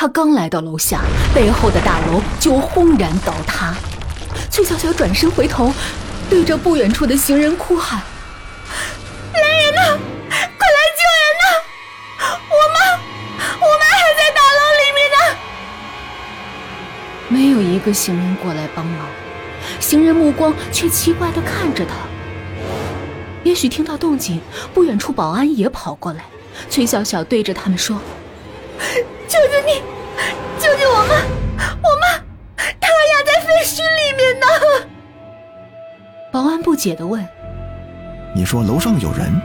他刚来到楼下，背后的大楼就轰然倒塌。崔小小转身回头，对着不远处的行人哭喊：“来人呐，快来救人呐！我妈，我妈还在大楼里面呢！”没有一个行人过来帮忙，行人目光却奇怪的看着他。也许听到动静，不远处保安也跑过来。崔小小对着他们说：“求求你，救救我妈！我妈，她压在废墟里面呢！”保安不解的问：“你说楼上有人？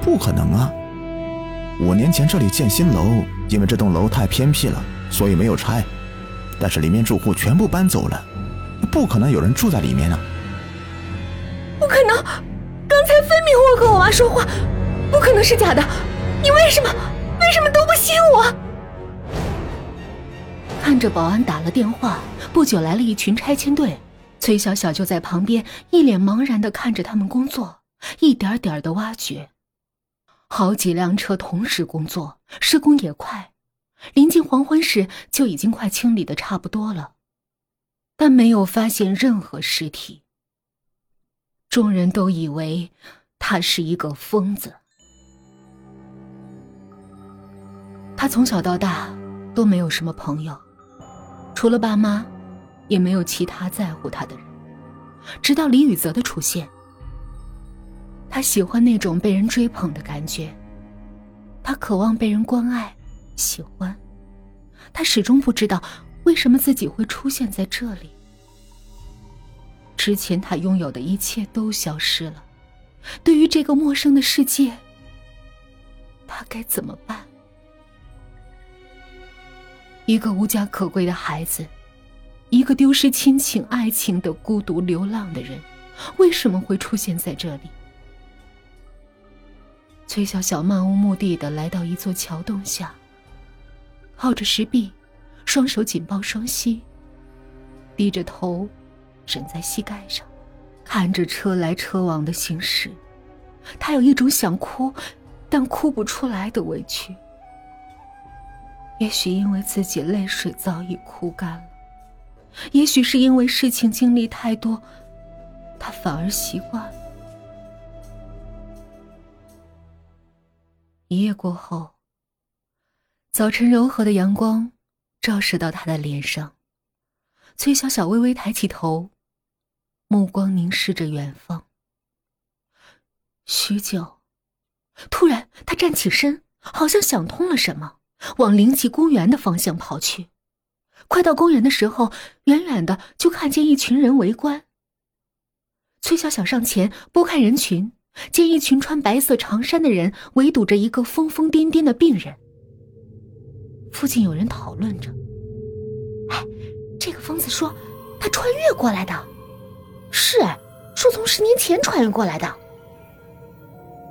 不可能啊！五年前这里建新楼，因为这栋楼太偏僻了，所以没有拆。但是里面住户全部搬走了，不可能有人住在里面啊！不可能！刚才分明我和我妈说话。”不可能是假的，你为什么为什么都不信我？看着保安打了电话，不久来了一群拆迁队，崔小小就在旁边一脸茫然的看着他们工作，一点点的挖掘。好几辆车同时工作，施工也快，临近黄昏时就已经快清理的差不多了，但没有发现任何尸体。众人都以为他是一个疯子。他从小到大都没有什么朋友，除了爸妈，也没有其他在乎他的人。直到李雨泽的出现，他喜欢那种被人追捧的感觉，他渴望被人关爱、喜欢。他始终不知道为什么自己会出现在这里。之前他拥有的一切都消失了，对于这个陌生的世界，他该怎么办？一个无家可归的孩子，一个丢失亲情、爱情的孤独流浪的人，为什么会出现在这里？崔小小漫无目的的来到一座桥洞下，靠着石壁，双手紧抱双膝，低着头，枕在膝盖上，看着车来车往的行驶，他有一种想哭，但哭不出来的委屈。也许因为自己泪水早已哭干了，也许是因为事情经历太多，他反而习惯了。一夜过后，早晨柔和的阳光照射到他的脸上，崔小小微微抬起头，目光凝视着远方。许久，突然他站起身，好像想通了什么。往灵气公园的方向跑去，快到公园的时候，远远的就看见一群人围观。崔小小上前拨开人群，见一群穿白色长衫的人围堵着一个疯疯癫癫的病人。附近有人讨论着：“哎，这个疯子说他穿越过来的，是，说从十年前穿越过来的。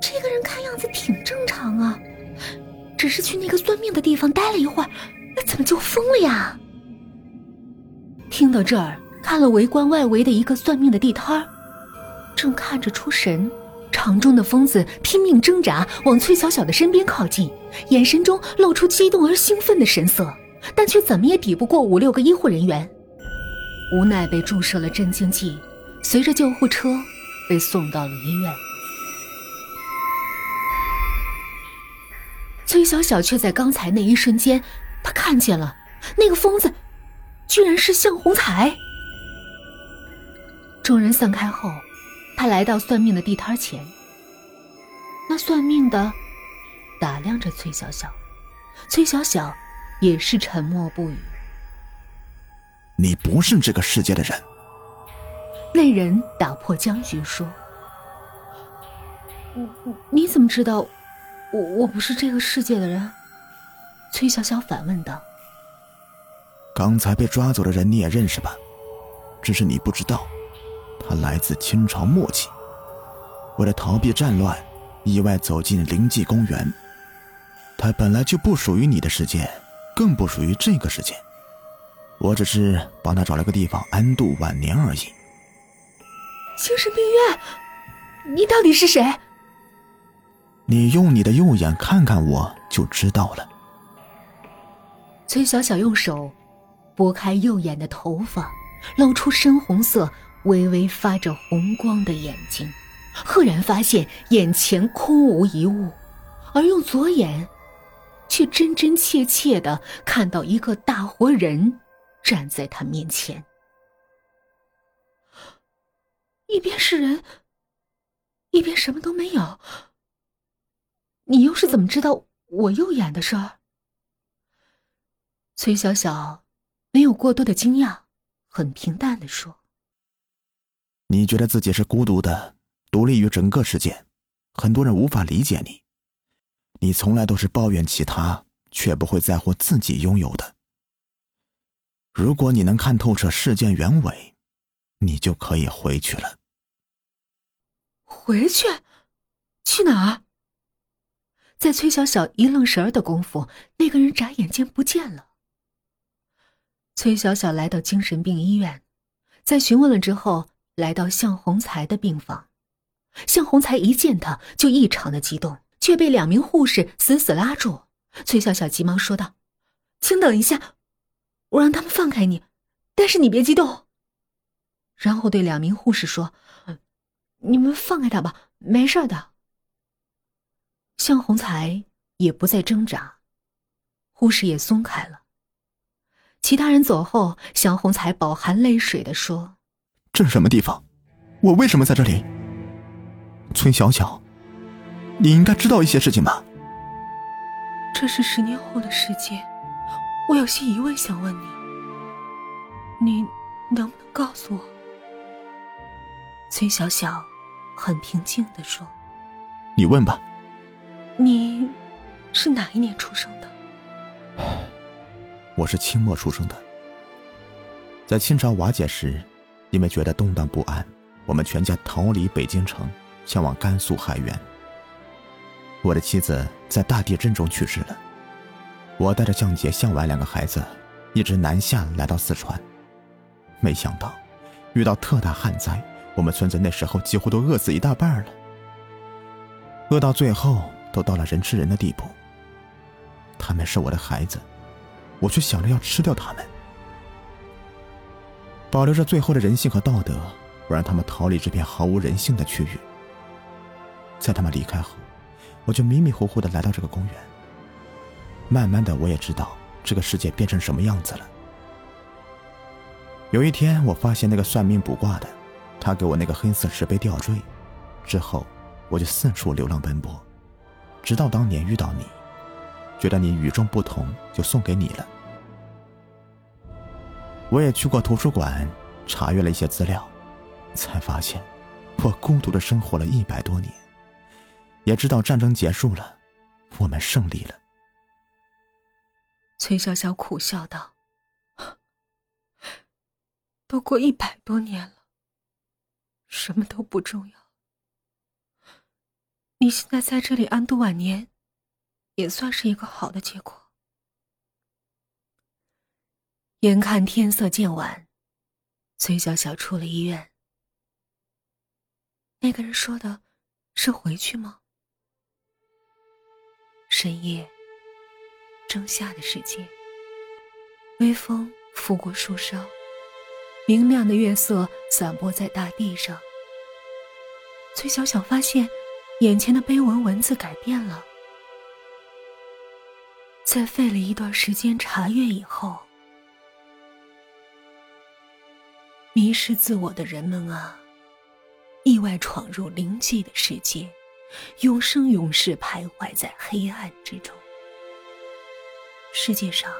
这个人看样子挺。”只是去那个算命的地方待了一会儿，怎么就疯了呀？听到这儿，看了围观外围的一个算命的地摊，正看着出神，场中的疯子拼命挣扎，往崔小小的身边靠近，眼神中露出激动而兴奋的神色，但却怎么也抵不过五六个医护人员，无奈被注射了镇静剂，随着救护车被送到了医院。崔小小却在刚才那一瞬间，他看见了那个疯子，居然是向红才。众人散开后，他来到算命的地摊前。那算命的打量着崔小小，崔小小也是沉默不语。你不是这个世界的人。那人打破僵局说：“你你怎么知道？”我我不是这个世界的人，崔小小反问道。刚才被抓走的人你也认识吧？只是你不知道，他来自清朝末期，为了逃避战乱，意外走进灵济公园。他本来就不属于你的世界，更不属于这个世界。我只是帮他找了个地方安度晚年而已。精神病院，你到底是谁？你用你的右眼看看我就知道了。崔小小用手拨开右眼的头发，露出深红色、微微发着红光的眼睛，赫然发现眼前空无一物，而用左眼，却真真切切的看到一个大活人站在他面前。一边是人，一边什么都没有。你又是怎么知道我右眼的事儿？崔小小没有过多的惊讶，很平淡的说：“你觉得自己是孤独的，独立于整个世界，很多人无法理解你。你从来都是抱怨其他，却不会在乎自己拥有的。如果你能看透这事件原委，你就可以回去了。”回去？去哪儿？在崔小小一愣神儿的功夫，那个人眨眼间不见了。崔小小来到精神病医院，在询问了之后，来到向洪才的病房。向洪才一见他就异常的激动，却被两名护士死死拉住。崔小小急忙说道：“请等一下，我让他们放开你，但是你别激动。”然后对两名护士说。你们放开他吧，没事的。向洪才也不再挣扎，护士也松开了。其他人走后，向洪才饱含泪水的说：“这是什么地方？我为什么在这里？”崔小小，你应该知道一些事情吧？这是十年后的世界，我有些疑问想问你，你能不能告诉我？崔小小很平静的说：“你问吧。你是哪一年出生的？我是清末出生的。在清朝瓦解时，因为觉得动荡不安，我们全家逃离北京城，前往甘肃海原。我的妻子在大地震中去世了。我带着向杰、向晚两个孩子，一直南下来到四川。没想到遇到特大旱灾。”我们村子那时候几乎都饿死一大半了，饿到最后都到了人吃人的地步。他们是我的孩子，我却想着要吃掉他们，保留着最后的人性和道德，我让他们逃离这片毫无人性的区域。在他们离开后，我就迷迷糊糊的来到这个公园。慢慢的，我也知道这个世界变成什么样子了。有一天，我发现那个算命卜卦的。他给我那个黑色石碑吊坠，之后我就四处流浪奔波，直到当年遇到你，觉得你与众不同，就送给你了。我也去过图书馆，查阅了一些资料，才发现我孤独的生活了一百多年，也知道战争结束了，我们胜利了。崔小小苦笑道：“都过一百多年了。”什么都不重要。你现在在这里安度晚年，也算是一个好的结果。眼看天色渐晚，崔小小出了医院。那个人说的，是回去吗？深夜，仲夏的世界，微风拂过树梢。明亮的月色散播在大地上。崔小小发现，眼前的碑文文字改变了。在费了一段时间查阅以后，迷失自我的人们啊，意外闯入灵寂的世界，永生永世徘徊在黑暗之中。世界上，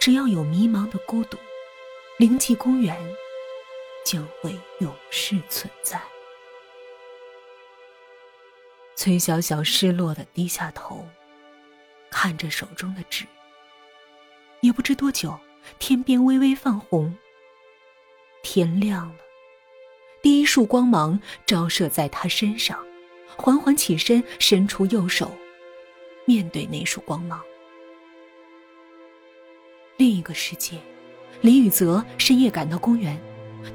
只要有迷茫的孤独，灵寂公园。将会永世存在。崔小小失落的低下头，看着手中的纸。也不知多久，天边微微泛红。天亮了，第一束光芒照射在他身上，缓缓起身，伸出右手，面对那束光芒。另一个世界，李雨泽深夜赶到公园。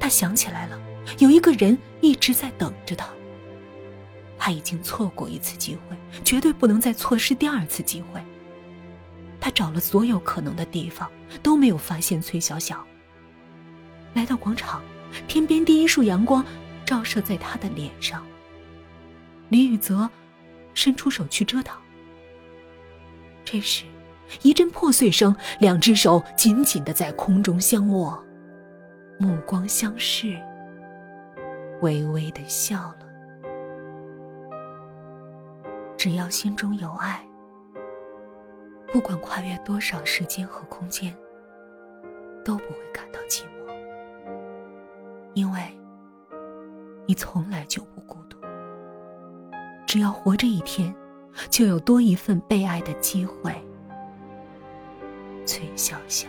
他想起来了，有一个人一直在等着他。他已经错过一次机会，绝对不能再错失第二次机会。他找了所有可能的地方，都没有发现崔小小。来到广场，天边第一束阳光照射在他的脸上。李雨泽伸出手去遮挡。这时，一阵破碎声，两只手紧紧的在空中相握，目光相视，微微的笑了。只要心中有爱，不管跨越多少时间和空间，都不会感到寂寞，因为你从来就不孤独。只要活着一天，就有多一份被爱的机会。崔小小。